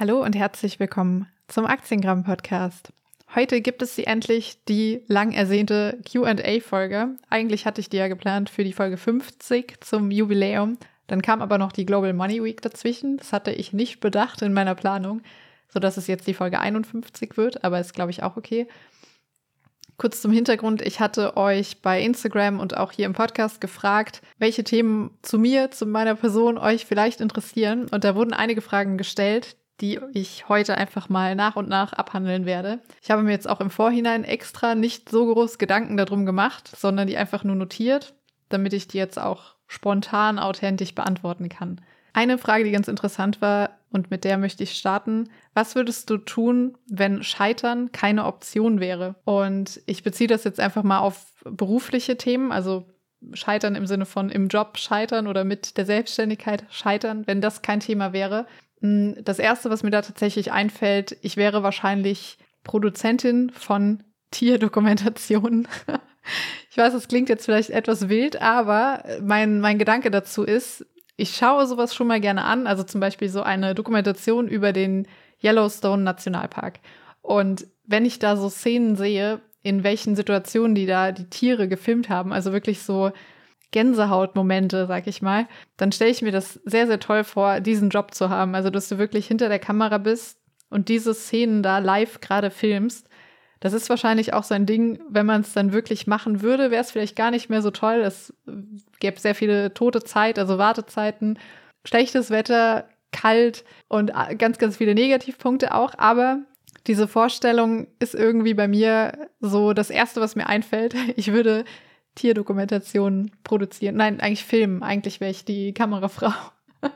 Hallo und herzlich willkommen zum Aktiengramm Podcast. Heute gibt es sie endlich, die lang ersehnte QA-Folge. Eigentlich hatte ich die ja geplant für die Folge 50 zum Jubiläum. Dann kam aber noch die Global Money Week dazwischen. Das hatte ich nicht bedacht in meiner Planung, sodass es jetzt die Folge 51 wird, aber ist, glaube ich, auch okay. Kurz zum Hintergrund, ich hatte euch bei Instagram und auch hier im Podcast gefragt, welche Themen zu mir, zu meiner Person euch vielleicht interessieren. Und da wurden einige Fragen gestellt, die ich heute einfach mal nach und nach abhandeln werde. Ich habe mir jetzt auch im Vorhinein extra nicht so groß Gedanken darum gemacht, sondern die einfach nur notiert, damit ich die jetzt auch spontan authentisch beantworten kann. Eine Frage, die ganz interessant war und mit der möchte ich starten. Was würdest du tun, wenn Scheitern keine Option wäre? Und ich beziehe das jetzt einfach mal auf berufliche Themen, also Scheitern im Sinne von im Job scheitern oder mit der Selbstständigkeit scheitern, wenn das kein Thema wäre. Hm, das Erste, was mir da tatsächlich einfällt, ich wäre wahrscheinlich Produzentin von Tierdokumentationen. ich weiß, das klingt jetzt vielleicht etwas wild, aber mein, mein Gedanke dazu ist, ich schaue sowas schon mal gerne an, also zum Beispiel so eine Dokumentation über den Yellowstone Nationalpark. Und wenn ich da so Szenen sehe, in welchen Situationen die da die Tiere gefilmt haben, also wirklich so Gänsehautmomente, sag ich mal, dann stelle ich mir das sehr, sehr toll vor, diesen Job zu haben. Also, dass du wirklich hinter der Kamera bist und diese Szenen da live gerade filmst. Das ist wahrscheinlich auch so ein Ding, wenn man es dann wirklich machen würde, wäre es vielleicht gar nicht mehr so toll. Es gäbe sehr viele tote Zeit, also Wartezeiten, schlechtes Wetter, kalt und ganz, ganz viele Negativpunkte auch. Aber diese Vorstellung ist irgendwie bei mir so das Erste, was mir einfällt. Ich würde Tierdokumentationen produzieren. Nein, eigentlich filmen. Eigentlich wäre ich die Kamerafrau.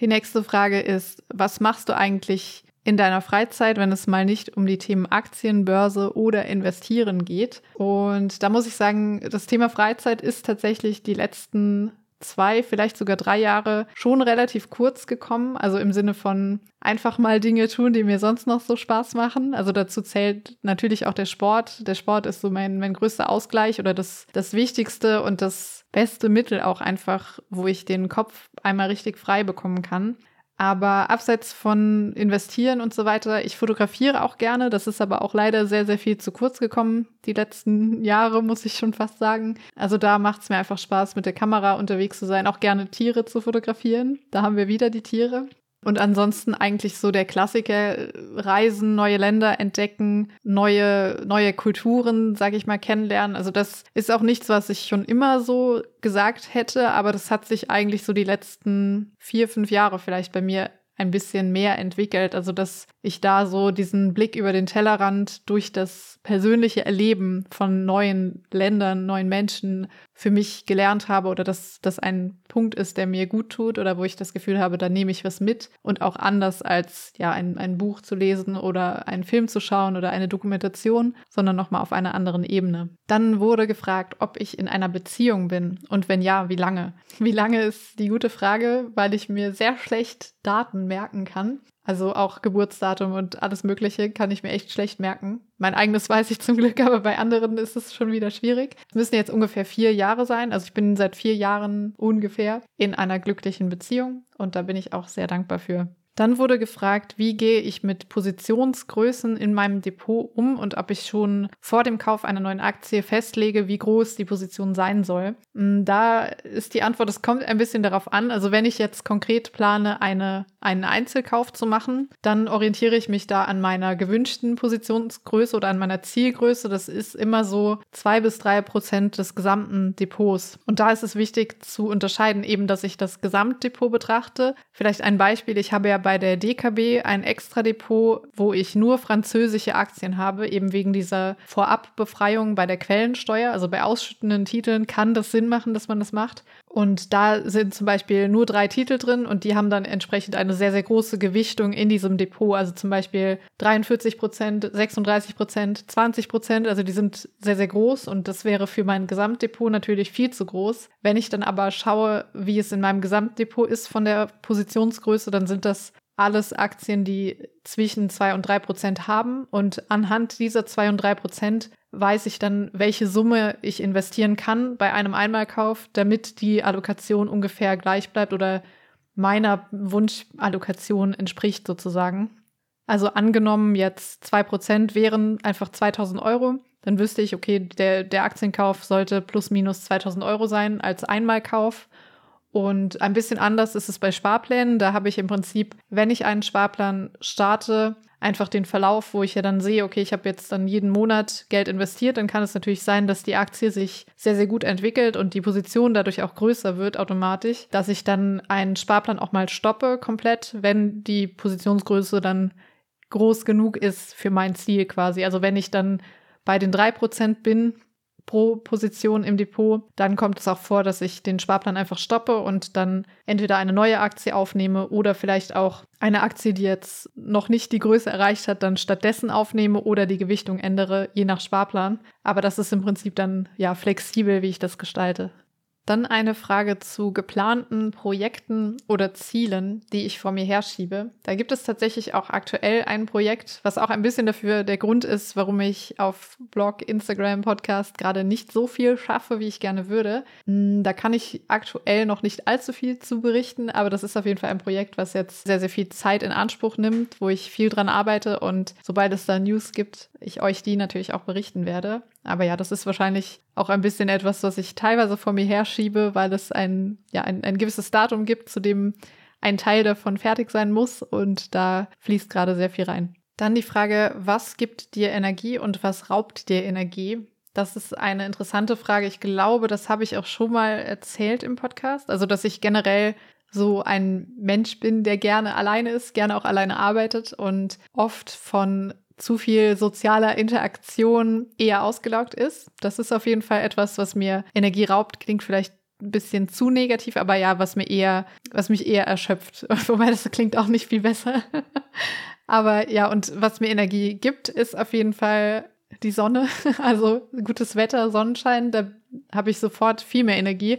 die nächste Frage ist, was machst du eigentlich in deiner Freizeit, wenn es mal nicht um die Themen Aktien, Börse oder Investieren geht? Und da muss ich sagen, das Thema Freizeit ist tatsächlich die letzten zwei, vielleicht sogar drei Jahre schon relativ kurz gekommen. Also im Sinne von einfach mal Dinge tun, die mir sonst noch so Spaß machen. Also dazu zählt natürlich auch der Sport. Der Sport ist so mein, mein größter Ausgleich oder das, das Wichtigste und das beste Mittel auch einfach, wo ich den Kopf einmal richtig frei bekommen kann. Aber abseits von investieren und so weiter, ich fotografiere auch gerne. Das ist aber auch leider sehr, sehr viel zu kurz gekommen. Die letzten Jahre, muss ich schon fast sagen. Also da macht es mir einfach Spaß, mit der Kamera unterwegs zu sein, auch gerne Tiere zu fotografieren. Da haben wir wieder die Tiere. Und ansonsten eigentlich so der Klassiker, Reisen, neue Länder entdecken, neue, neue Kulturen, sage ich mal, kennenlernen. Also das ist auch nichts, was ich schon immer so gesagt hätte, aber das hat sich eigentlich so die letzten vier, fünf Jahre vielleicht bei mir ein bisschen mehr entwickelt. Also, dass ich da so diesen Blick über den Tellerrand durch das persönliche Erleben von neuen Ländern, neuen Menschen für mich gelernt habe oder dass das ein Punkt ist, der mir gut tut oder wo ich das Gefühl habe, da nehme ich was mit und auch anders als ja ein, ein Buch zu lesen oder einen Film zu schauen oder eine Dokumentation, sondern nochmal auf einer anderen Ebene. Dann wurde gefragt, ob ich in einer Beziehung bin und wenn ja, wie lange? Wie lange ist die gute Frage, weil ich mir sehr schlecht Daten merken kann. Also auch Geburtsdatum und alles Mögliche kann ich mir echt schlecht merken. Mein eigenes weiß ich zum Glück, aber bei anderen ist es schon wieder schwierig. Es müssen jetzt ungefähr vier Jahre sein. Also ich bin seit vier Jahren ungefähr in einer glücklichen Beziehung und da bin ich auch sehr dankbar für. Dann wurde gefragt, wie gehe ich mit Positionsgrößen in meinem Depot um und ob ich schon vor dem Kauf einer neuen Aktie festlege, wie groß die Position sein soll. Mm, da ist die Antwort, es kommt ein bisschen darauf an. Also wenn ich jetzt konkret plane, eine, einen Einzelkauf zu machen, dann orientiere ich mich da an meiner gewünschten Positionsgröße oder an meiner Zielgröße. Das ist immer so zwei bis drei Prozent des gesamten Depots. Und da ist es wichtig zu unterscheiden, eben, dass ich das Gesamtdepot betrachte. Vielleicht ein Beispiel. Ich habe ja bei der DKB ein Extra-Depot, wo ich nur französische Aktien habe, eben wegen dieser Vorabbefreiung bei der Quellensteuer. Also bei ausschüttenden Titeln kann das Sinn machen, dass man das macht. Und da sind zum Beispiel nur drei Titel drin und die haben dann entsprechend eine sehr, sehr große Gewichtung in diesem Depot. Also zum Beispiel 43 Prozent, 36 Prozent, 20 Prozent. Also die sind sehr, sehr groß und das wäre für mein Gesamtdepot natürlich viel zu groß. Wenn ich dann aber schaue, wie es in meinem Gesamtdepot ist von der Positionsgröße, dann sind das alles Aktien, die zwischen zwei und drei Prozent haben. Und anhand dieser zwei und drei Prozent weiß ich dann, welche Summe ich investieren kann bei einem Einmalkauf, damit die Allokation ungefähr gleich bleibt oder meiner Wunschallokation entspricht sozusagen. Also angenommen jetzt 2% wären einfach 2000 Euro, dann wüsste ich, okay, der, der Aktienkauf sollte plus minus 2000 Euro sein als Einmalkauf. Und ein bisschen anders ist es bei Sparplänen. Da habe ich im Prinzip, wenn ich einen Sparplan starte, einfach den Verlauf, wo ich ja dann sehe, okay, ich habe jetzt dann jeden Monat Geld investiert, dann kann es natürlich sein, dass die Aktie sich sehr, sehr gut entwickelt und die Position dadurch auch größer wird automatisch, dass ich dann einen Sparplan auch mal stoppe komplett, wenn die Positionsgröße dann groß genug ist für mein Ziel quasi. Also wenn ich dann bei den drei Prozent bin, pro Position im Depot, dann kommt es auch vor, dass ich den Sparplan einfach stoppe und dann entweder eine neue Aktie aufnehme oder vielleicht auch eine Aktie, die jetzt noch nicht die Größe erreicht hat, dann stattdessen aufnehme oder die Gewichtung ändere, je nach Sparplan. Aber das ist im Prinzip dann ja flexibel, wie ich das gestalte. Dann eine Frage zu geplanten Projekten oder Zielen, die ich vor mir herschiebe. Da gibt es tatsächlich auch aktuell ein Projekt, was auch ein bisschen dafür der Grund ist, warum ich auf Blog, Instagram, Podcast gerade nicht so viel schaffe, wie ich gerne würde. Hm, da kann ich aktuell noch nicht allzu viel zu berichten, aber das ist auf jeden Fall ein Projekt, was jetzt sehr, sehr viel Zeit in Anspruch nimmt, wo ich viel dran arbeite und sobald es da News gibt, ich euch die natürlich auch berichten werde. Aber ja, das ist wahrscheinlich auch ein bisschen etwas, was ich teilweise vor mir herschiebe, weil es ein, ja, ein, ein gewisses Datum gibt, zu dem ein Teil davon fertig sein muss und da fließt gerade sehr viel rein. Dann die Frage, was gibt dir Energie und was raubt dir Energie? Das ist eine interessante Frage. Ich glaube, das habe ich auch schon mal erzählt im Podcast. Also, dass ich generell so ein Mensch bin, der gerne alleine ist, gerne auch alleine arbeitet und oft von zu viel sozialer Interaktion eher ausgelaugt ist. Das ist auf jeden Fall etwas, was mir Energie raubt. Klingt vielleicht ein bisschen zu negativ, aber ja, was mir eher, was mich eher erschöpft. Wobei das klingt auch nicht viel besser. aber ja, und was mir Energie gibt, ist auf jeden Fall die Sonne. Also gutes Wetter, Sonnenschein, da habe ich sofort viel mehr Energie.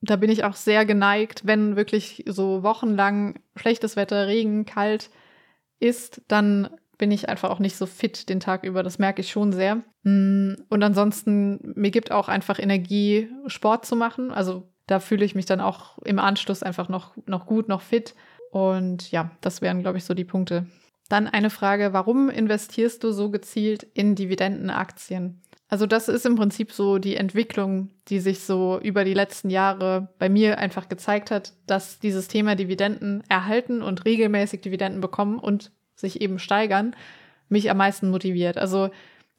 Da bin ich auch sehr geneigt, wenn wirklich so wochenlang schlechtes Wetter, Regen, kalt ist, dann bin ich einfach auch nicht so fit den Tag über. Das merke ich schon sehr. Mm, und ansonsten, mir gibt auch einfach Energie, Sport zu machen. Also da fühle ich mich dann auch im Anschluss einfach noch, noch gut, noch fit. Und ja, das wären, glaube ich, so die Punkte. Dann eine Frage, warum investierst du so gezielt in Dividendenaktien? Also das ist im Prinzip so die Entwicklung, die sich so über die letzten Jahre bei mir einfach gezeigt hat, dass dieses Thema Dividenden erhalten und regelmäßig Dividenden bekommen und sich eben steigern, mich am meisten motiviert. Also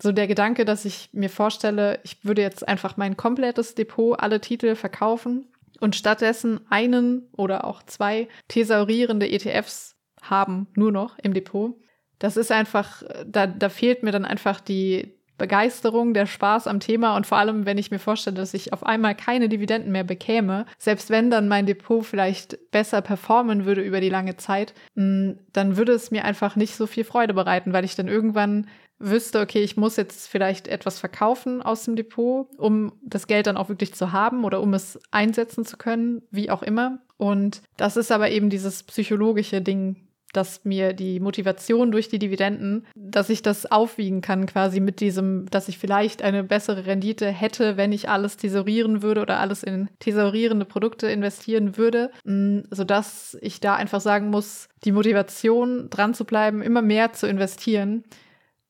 so der Gedanke, dass ich mir vorstelle, ich würde jetzt einfach mein komplettes Depot, alle Titel verkaufen und stattdessen einen oder auch zwei thesaurierende ETFs haben, nur noch im Depot. Das ist einfach, da, da fehlt mir dann einfach die, Begeisterung, der Spaß am Thema und vor allem, wenn ich mir vorstelle, dass ich auf einmal keine Dividenden mehr bekäme, selbst wenn dann mein Depot vielleicht besser performen würde über die lange Zeit, mm, dann würde es mir einfach nicht so viel Freude bereiten, weil ich dann irgendwann wüsste, okay, ich muss jetzt vielleicht etwas verkaufen aus dem Depot, um das Geld dann auch wirklich zu haben oder um es einsetzen zu können, wie auch immer. Und das ist aber eben dieses psychologische Ding, dass mir die Motivation durch die Dividenden, dass ich das aufwiegen kann quasi mit diesem, dass ich vielleicht eine bessere Rendite hätte, wenn ich alles thesaurieren würde oder alles in thesaurierende Produkte investieren würde, mm, sodass ich da einfach sagen muss, die Motivation dran zu bleiben, immer mehr zu investieren,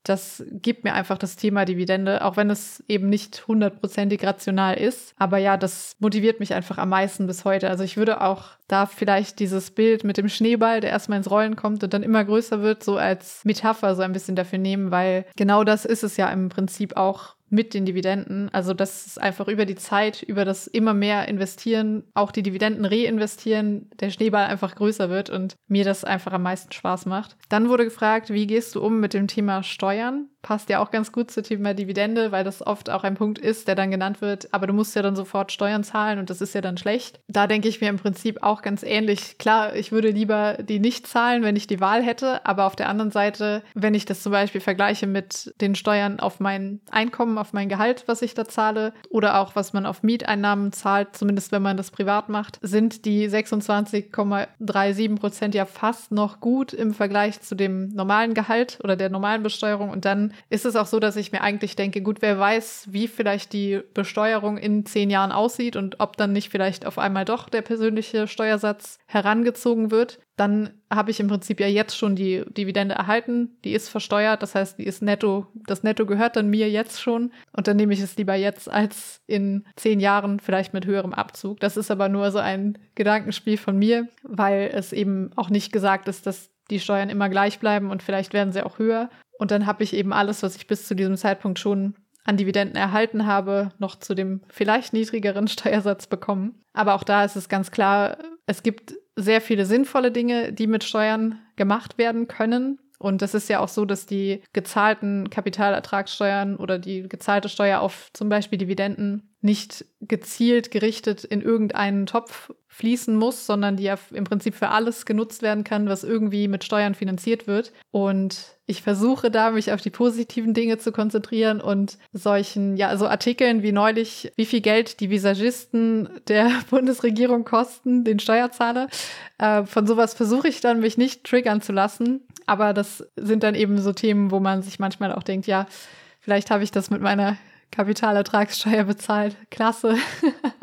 das gibt mir einfach das Thema Dividende, auch wenn es eben nicht hundertprozentig rational ist. Aber ja, das motiviert mich einfach am meisten bis heute. Also ich würde auch da vielleicht dieses Bild mit dem Schneeball, der erstmal ins Rollen kommt und dann immer größer wird, so als Metapher so ein bisschen dafür nehmen, weil genau das ist es ja im Prinzip auch mit den Dividenden. Also das ist einfach über die Zeit, über das immer mehr investieren, auch die Dividenden reinvestieren, der Schneeball einfach größer wird und mir das einfach am meisten Spaß macht. Dann wurde gefragt, wie gehst du um mit dem Thema Steuern? passt ja auch ganz gut zum Thema Dividende, weil das oft auch ein Punkt ist, der dann genannt wird, aber du musst ja dann sofort Steuern zahlen und das ist ja dann schlecht. Da denke ich mir im Prinzip auch ganz ähnlich. Klar, ich würde lieber die nicht zahlen, wenn ich die Wahl hätte, aber auf der anderen Seite, wenn ich das zum Beispiel vergleiche mit den Steuern auf mein Einkommen, auf mein Gehalt, was ich da zahle oder auch was man auf Mieteinnahmen zahlt, zumindest wenn man das privat macht, sind die 26,37 Prozent ja fast noch gut im Vergleich zu dem normalen Gehalt oder der normalen Besteuerung und dann ist es auch so, dass ich mir eigentlich denke, gut, wer weiß, wie vielleicht die Besteuerung in zehn Jahren aussieht und ob dann nicht vielleicht auf einmal doch der persönliche Steuer Steuersatz herangezogen wird, dann habe ich im Prinzip ja jetzt schon die Dividende erhalten. Die ist versteuert, das heißt, die ist netto, das Netto gehört dann mir jetzt schon. Und dann nehme ich es lieber jetzt als in zehn Jahren vielleicht mit höherem Abzug. Das ist aber nur so ein Gedankenspiel von mir, weil es eben auch nicht gesagt ist, dass die Steuern immer gleich bleiben und vielleicht werden sie auch höher. Und dann habe ich eben alles, was ich bis zu diesem Zeitpunkt schon an Dividenden erhalten habe, noch zu dem vielleicht niedrigeren Steuersatz bekommen. Aber auch da ist es ganz klar, es gibt sehr viele sinnvolle Dinge, die mit Steuern gemacht werden können. Und es ist ja auch so, dass die gezahlten Kapitalertragssteuern oder die gezahlte Steuer auf zum Beispiel Dividenden nicht gezielt gerichtet in irgendeinen Topf fließen muss, sondern die ja im Prinzip für alles genutzt werden kann, was irgendwie mit Steuern finanziert wird. Und ich versuche da, mich auf die positiven Dinge zu konzentrieren und solchen, ja, so Artikeln wie neulich, wie viel Geld die Visagisten der Bundesregierung kosten, den Steuerzahler. Äh, von sowas versuche ich dann, mich nicht triggern zu lassen. Aber das sind dann eben so Themen, wo man sich manchmal auch denkt, ja, vielleicht habe ich das mit meiner Kapitalertragssteuer bezahlt. Klasse.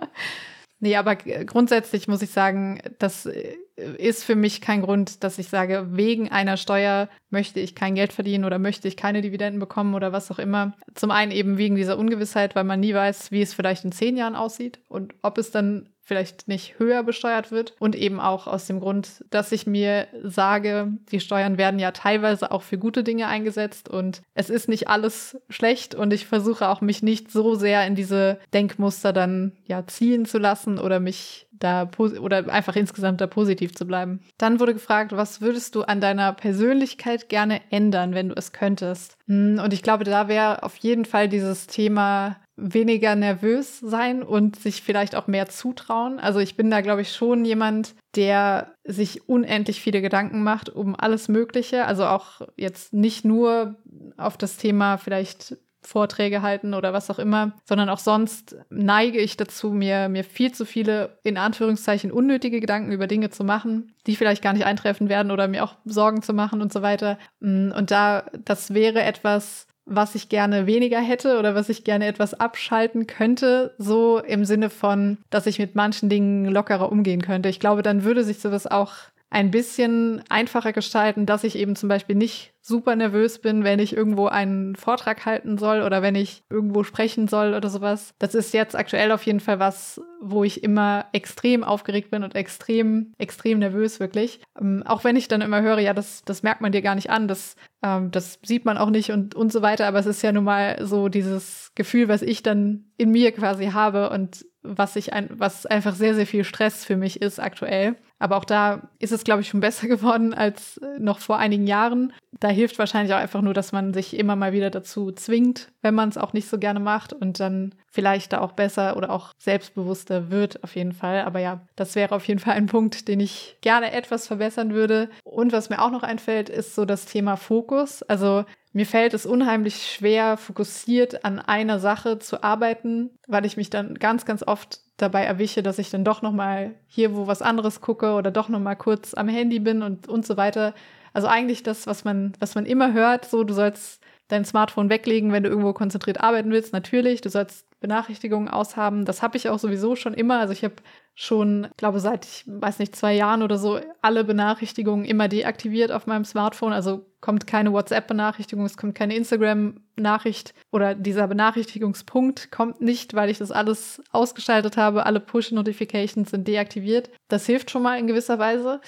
nee, aber grundsätzlich muss ich sagen, das ist für mich kein Grund, dass ich sage, wegen einer Steuer möchte ich kein Geld verdienen oder möchte ich keine Dividenden bekommen oder was auch immer. Zum einen eben wegen dieser Ungewissheit, weil man nie weiß, wie es vielleicht in zehn Jahren aussieht und ob es dann vielleicht nicht höher besteuert wird und eben auch aus dem Grund, dass ich mir sage, die Steuern werden ja teilweise auch für gute Dinge eingesetzt und es ist nicht alles schlecht und ich versuche auch mich nicht so sehr in diese Denkmuster dann ja ziehen zu lassen oder mich da oder einfach insgesamt da positiv zu bleiben. Dann wurde gefragt, was würdest du an deiner Persönlichkeit gerne ändern, wenn du es könntest? Hm, und ich glaube, da wäre auf jeden Fall dieses Thema weniger nervös sein und sich vielleicht auch mehr zutrauen. Also ich bin da, glaube ich, schon jemand, der sich unendlich viele Gedanken macht um alles Mögliche. Also auch jetzt nicht nur auf das Thema vielleicht Vorträge halten oder was auch immer, sondern auch sonst neige ich dazu, mir, mir viel zu viele, in Anführungszeichen, unnötige Gedanken über Dinge zu machen, die vielleicht gar nicht eintreffen werden oder mir auch Sorgen zu machen und so weiter. Mm, und da, das wäre etwas, was ich gerne weniger hätte oder was ich gerne etwas abschalten könnte, so im Sinne von, dass ich mit manchen Dingen lockerer umgehen könnte. Ich glaube, dann würde sich sowas auch ein bisschen einfacher gestalten, dass ich eben zum Beispiel nicht super nervös bin, wenn ich irgendwo einen Vortrag halten soll oder wenn ich irgendwo sprechen soll oder sowas. Das ist jetzt aktuell auf jeden Fall was, wo ich immer extrem aufgeregt bin und extrem, extrem nervös wirklich. Ähm, auch wenn ich dann immer höre, ja, das, das merkt man dir gar nicht an, das, ähm, das sieht man auch nicht und, und so weiter. Aber es ist ja nun mal so dieses Gefühl, was ich dann in mir quasi habe und was ich ein, was einfach sehr, sehr viel Stress für mich ist aktuell. Aber auch da ist es, glaube ich, schon besser geworden als noch vor einigen Jahren. Da hilft wahrscheinlich auch einfach nur, dass man sich immer mal wieder dazu zwingt, wenn man es auch nicht so gerne macht und dann vielleicht da auch besser oder auch selbstbewusster wird, auf jeden Fall. Aber ja, das wäre auf jeden Fall ein Punkt, den ich gerne etwas verbessern würde. Und was mir auch noch einfällt, ist so das Thema Fokus. Also mir fällt es unheimlich schwer, fokussiert an einer Sache zu arbeiten, weil ich mich dann ganz, ganz oft dabei erwische, dass ich dann doch noch mal hier wo was anderes gucke oder doch noch mal kurz am Handy bin und und so weiter. Also eigentlich das, was man was man immer hört, so du sollst dein Smartphone weglegen, wenn du irgendwo konzentriert arbeiten willst, natürlich. Du sollst Benachrichtigungen aushaben. Das habe ich auch sowieso schon immer. Also ich habe schon, glaube seit ich weiß nicht zwei Jahren oder so alle Benachrichtigungen immer deaktiviert auf meinem Smartphone. Also kommt keine WhatsApp-Benachrichtigung, es kommt keine Instagram-Nachricht oder dieser Benachrichtigungspunkt kommt nicht, weil ich das alles ausgeschaltet habe. Alle Push-Notifications sind deaktiviert. Das hilft schon mal in gewisser Weise.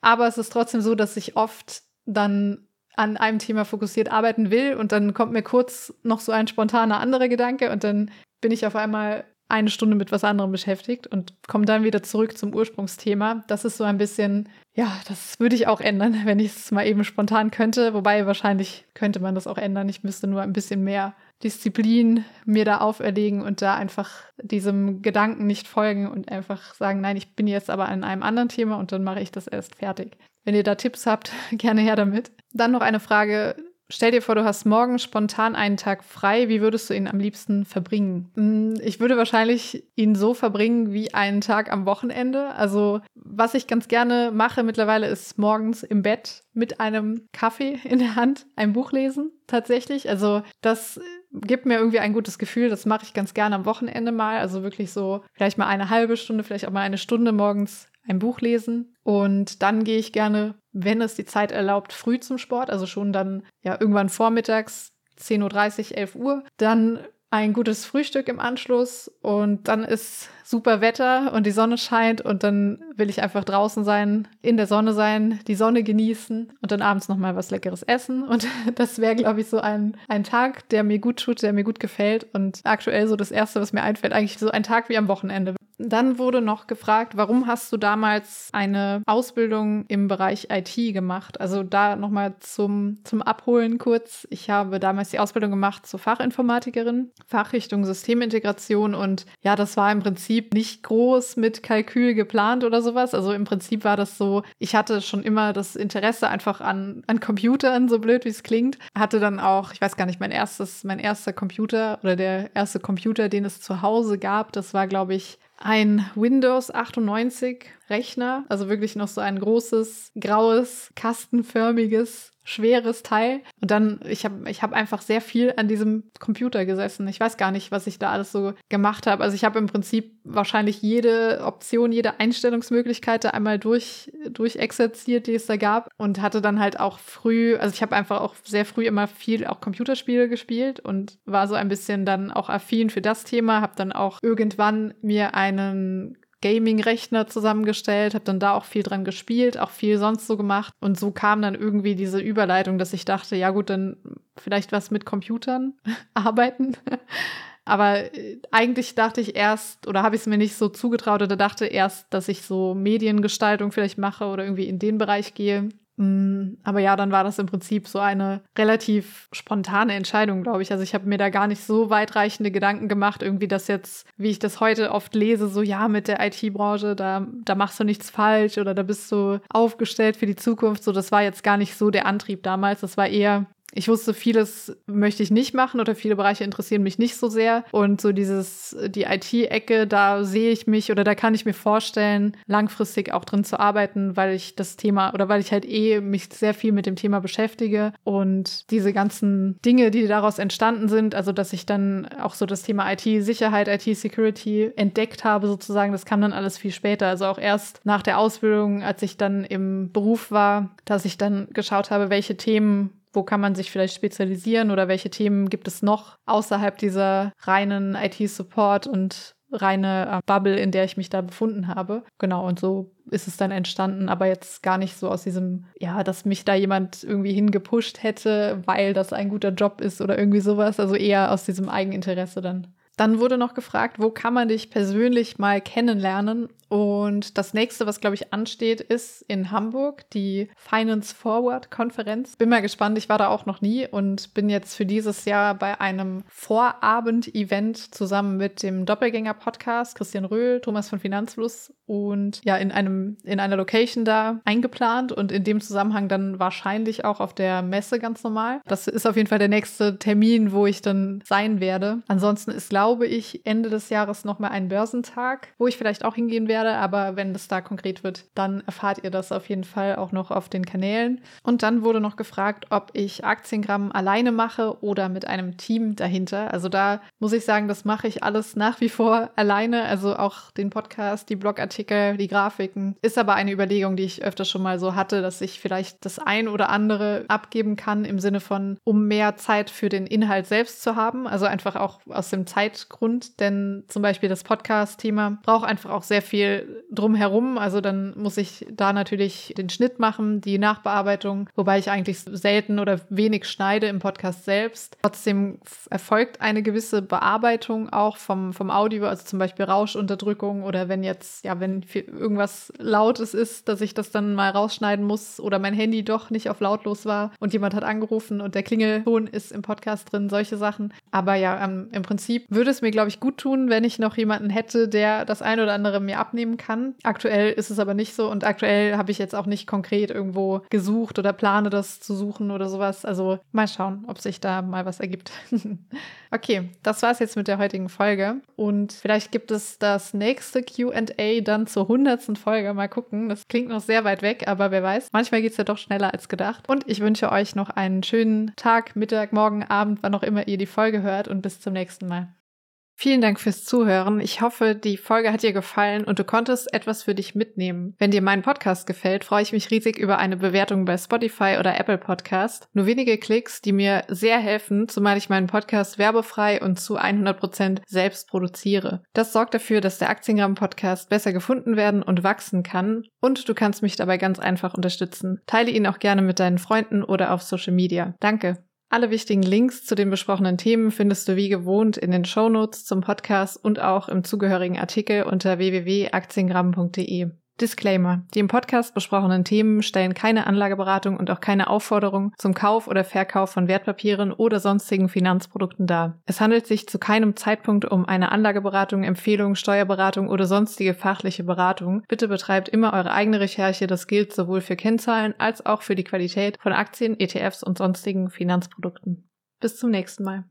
Aber es ist trotzdem so, dass ich oft dann an einem Thema fokussiert arbeiten will und dann kommt mir kurz noch so ein spontaner anderer Gedanke und dann bin ich auf einmal eine Stunde mit was anderem beschäftigt und komme dann wieder zurück zum Ursprungsthema. Das ist so ein bisschen, ja, das würde ich auch ändern, wenn ich es mal eben spontan könnte. Wobei wahrscheinlich könnte man das auch ändern. Ich müsste nur ein bisschen mehr Disziplin mir da auferlegen und da einfach diesem Gedanken nicht folgen und einfach sagen, nein, ich bin jetzt aber an einem anderen Thema und dann mache ich das erst fertig. Wenn ihr da Tipps habt, gerne her damit. Dann noch eine Frage. Stell dir vor, du hast morgen spontan einen Tag frei. Wie würdest du ihn am liebsten verbringen? Hm, ich würde wahrscheinlich ihn so verbringen wie einen Tag am Wochenende. Also, was ich ganz gerne mache mittlerweile ist morgens im Bett mit einem Kaffee in der Hand ein Buch lesen. Tatsächlich. Also, das gibt mir irgendwie ein gutes Gefühl. Das mache ich ganz gerne am Wochenende mal. Also wirklich so vielleicht mal eine halbe Stunde, vielleicht auch mal eine Stunde morgens ein Buch lesen. Und dann gehe ich gerne, wenn es die Zeit erlaubt, früh zum Sport, also schon dann ja irgendwann vormittags, 10.30 Uhr, 11 Uhr. Dann ein gutes Frühstück im Anschluss und dann ist super Wetter und die Sonne scheint und dann will ich einfach draußen sein, in der Sonne sein, die Sonne genießen und dann abends noch mal was leckeres essen und das wäre glaube ich so ein ein Tag, der mir gut tut, der mir gut gefällt und aktuell so das erste, was mir einfällt, eigentlich so ein Tag wie am Wochenende. Dann wurde noch gefragt, warum hast du damals eine Ausbildung im Bereich IT gemacht? Also da nochmal zum, zum Abholen kurz. Ich habe damals die Ausbildung gemacht zur Fachinformatikerin, Fachrichtung Systemintegration und ja, das war im Prinzip nicht groß mit Kalkül geplant oder sowas. Also im Prinzip war das so, ich hatte schon immer das Interesse einfach an, an Computern, so blöd wie es klingt. Hatte dann auch, ich weiß gar nicht, mein erstes, mein erster Computer oder der erste Computer, den es zu Hause gab, das war, glaube ich, ein Windows 98 Rechner, also wirklich noch so ein großes, graues, kastenförmiges schweres Teil. Und dann, ich habe ich hab einfach sehr viel an diesem Computer gesessen. Ich weiß gar nicht, was ich da alles so gemacht habe. Also ich habe im Prinzip wahrscheinlich jede Option, jede Einstellungsmöglichkeit da einmal durch, durchexerziert, die es da gab. Und hatte dann halt auch früh, also ich habe einfach auch sehr früh immer viel auch Computerspiele gespielt und war so ein bisschen dann auch affin für das Thema. Habe dann auch irgendwann mir einen Gaming-Rechner zusammengestellt, habe dann da auch viel dran gespielt, auch viel sonst so gemacht. Und so kam dann irgendwie diese Überleitung, dass ich dachte, ja gut, dann vielleicht was mit Computern arbeiten. Aber äh, eigentlich dachte ich erst, oder habe ich es mir nicht so zugetraut, oder dachte erst, dass ich so Mediengestaltung vielleicht mache oder irgendwie in den Bereich gehe. Mm, aber ja, dann war das im Prinzip so eine relativ spontane Entscheidung, glaube ich. Also ich habe mir da gar nicht so weitreichende Gedanken gemacht, irgendwie das jetzt, wie ich das heute oft lese, so ja, mit der IT-Branche, da, da machst du nichts falsch oder da bist du aufgestellt für die Zukunft. So, das war jetzt gar nicht so der Antrieb damals. Das war eher, ich wusste, vieles möchte ich nicht machen oder viele Bereiche interessieren mich nicht so sehr. Und so dieses, die IT-Ecke, da sehe ich mich oder da kann ich mir vorstellen, langfristig auch drin zu arbeiten, weil ich das Thema oder weil ich halt eh mich sehr viel mit dem Thema beschäftige und diese ganzen Dinge, die daraus entstanden sind, also dass ich dann auch so das Thema IT-Sicherheit, IT-Security entdeckt habe sozusagen, das kam dann alles viel später. Also auch erst nach der Ausbildung, als ich dann im Beruf war, dass ich dann geschaut habe, welche Themen wo kann man sich vielleicht spezialisieren oder welche Themen gibt es noch außerhalb dieser reinen IT-Support und reine äh, Bubble, in der ich mich da befunden habe. Genau, und so ist es dann entstanden, aber jetzt gar nicht so aus diesem, ja, dass mich da jemand irgendwie hingepusht hätte, weil das ein guter Job ist oder irgendwie sowas. Also eher aus diesem Eigeninteresse dann. Dann wurde noch gefragt, wo kann man dich persönlich mal kennenlernen? Und das nächste, was glaube ich ansteht, ist in Hamburg die Finance Forward Konferenz. Bin mal gespannt, ich war da auch noch nie und bin jetzt für dieses Jahr bei einem Vorabend-Event zusammen mit dem Doppelgänger Podcast Christian Röhl, Thomas von Finanzfluss und ja in einem in einer Location da eingeplant und in dem Zusammenhang dann wahrscheinlich auch auf der Messe ganz normal. Das ist auf jeden Fall der nächste Termin, wo ich dann sein werde. Ansonsten ist glaube ich Ende des Jahres noch mal ein Börsentag, wo ich vielleicht auch hingehen werde, aber wenn das da konkret wird, dann erfahrt ihr das auf jeden Fall auch noch auf den Kanälen. Und dann wurde noch gefragt, ob ich Aktiengramm alleine mache oder mit einem Team dahinter. Also da muss ich sagen, das mache ich alles nach wie vor alleine, also auch den Podcast, die Blogartikel Artikel, die Grafiken. Ist aber eine Überlegung, die ich öfter schon mal so hatte, dass ich vielleicht das ein oder andere abgeben kann im Sinne von, um mehr Zeit für den Inhalt selbst zu haben. Also einfach auch aus dem Zeitgrund, denn zum Beispiel das Podcast-Thema braucht einfach auch sehr viel wir drumherum. Also dann muss ich da natürlich den Schnitt machen, die Nachbearbeitung, wobei ich eigentlich selten oder wenig schneide im Podcast selbst. Trotzdem erfolgt eine gewisse Bearbeitung auch vom, vom Audio, also zum Beispiel Rauschunterdrückung oder wenn jetzt, ja, wenn irgendwas Lautes ist, dass ich das dann mal rausschneiden muss oder mein Handy doch nicht auf lautlos war und jemand hat angerufen und der Klingelton ist im Podcast drin, solche Sachen. Aber ja, ähm, im Prinzip würde es mir, glaube ich, gut tun, wenn ich noch jemanden hätte, der das ein oder andere mir abnehmen kann. Aktuell ist es aber nicht so und aktuell habe ich jetzt auch nicht konkret irgendwo gesucht oder plane das zu suchen oder sowas. Also mal schauen, ob sich da mal was ergibt. okay, das war es jetzt mit der heutigen Folge und vielleicht gibt es das nächste QA dann zur hundertsten Folge. Mal gucken. Das klingt noch sehr weit weg, aber wer weiß. Manchmal geht es ja doch schneller als gedacht. Und ich wünsche euch noch einen schönen Tag, Mittag, Morgen, Abend, wann auch immer ihr die Folge hört und bis zum nächsten Mal. Vielen Dank fürs Zuhören. Ich hoffe, die Folge hat dir gefallen und du konntest etwas für dich mitnehmen. Wenn dir mein Podcast gefällt, freue ich mich riesig über eine Bewertung bei Spotify oder Apple Podcast. Nur wenige Klicks, die mir sehr helfen, zumal ich meinen Podcast werbefrei und zu 100 Prozent selbst produziere. Das sorgt dafür, dass der Aktiengramm Podcast besser gefunden werden und wachsen kann und du kannst mich dabei ganz einfach unterstützen. Teile ihn auch gerne mit deinen Freunden oder auf Social Media. Danke. Alle wichtigen Links zu den besprochenen Themen findest du wie gewohnt in den Shownotes zum Podcast und auch im zugehörigen Artikel unter www.aktiengramm.de. Disclaimer. Die im Podcast besprochenen Themen stellen keine Anlageberatung und auch keine Aufforderung zum Kauf oder Verkauf von Wertpapieren oder sonstigen Finanzprodukten dar. Es handelt sich zu keinem Zeitpunkt um eine Anlageberatung, Empfehlung, Steuerberatung oder sonstige fachliche Beratung. Bitte betreibt immer eure eigene Recherche. Das gilt sowohl für Kennzahlen als auch für die Qualität von Aktien, ETFs und sonstigen Finanzprodukten. Bis zum nächsten Mal.